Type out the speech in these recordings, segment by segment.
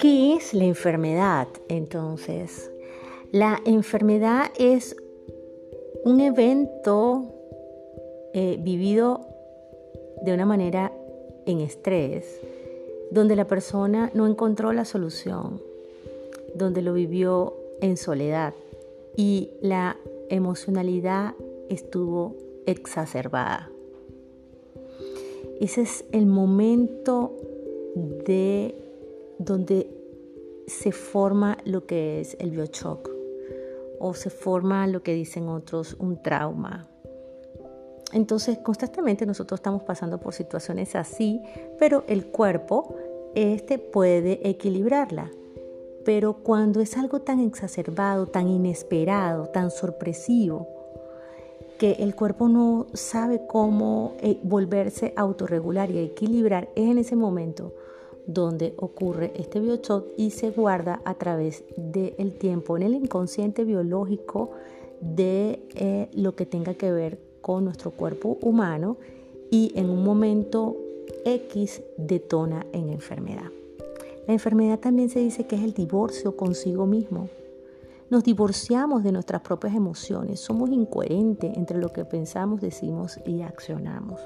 ¿Qué es la enfermedad entonces? La enfermedad es un evento eh, vivido de una manera en estrés, donde la persona no encontró la solución, donde lo vivió en soledad y la emocionalidad estuvo exacerbada. Ese es el momento de donde se forma lo que es el biochoc o se forma lo que dicen otros un trauma. Entonces, constantemente nosotros estamos pasando por situaciones así, pero el cuerpo este puede equilibrarla. Pero cuando es algo tan exacerbado, tan inesperado, tan sorpresivo, que el cuerpo no sabe cómo eh, volverse autorregular y equilibrar, es en ese momento donde ocurre este biochoc y se guarda a través del tiempo en el inconsciente biológico de eh, lo que tenga que ver con nuestro cuerpo humano y en un momento X detona en enfermedad. La enfermedad también se dice que es el divorcio consigo mismo. Nos divorciamos de nuestras propias emociones, somos incoherentes entre lo que pensamos, decimos y accionamos.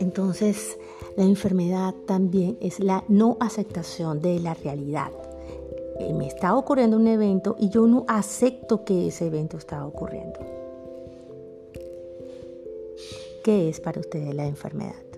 Entonces, la enfermedad también es la no aceptación de la realidad. Eh, me está ocurriendo un evento y yo no acepto que ese evento está ocurriendo. ¿Qué es para ustedes la enfermedad?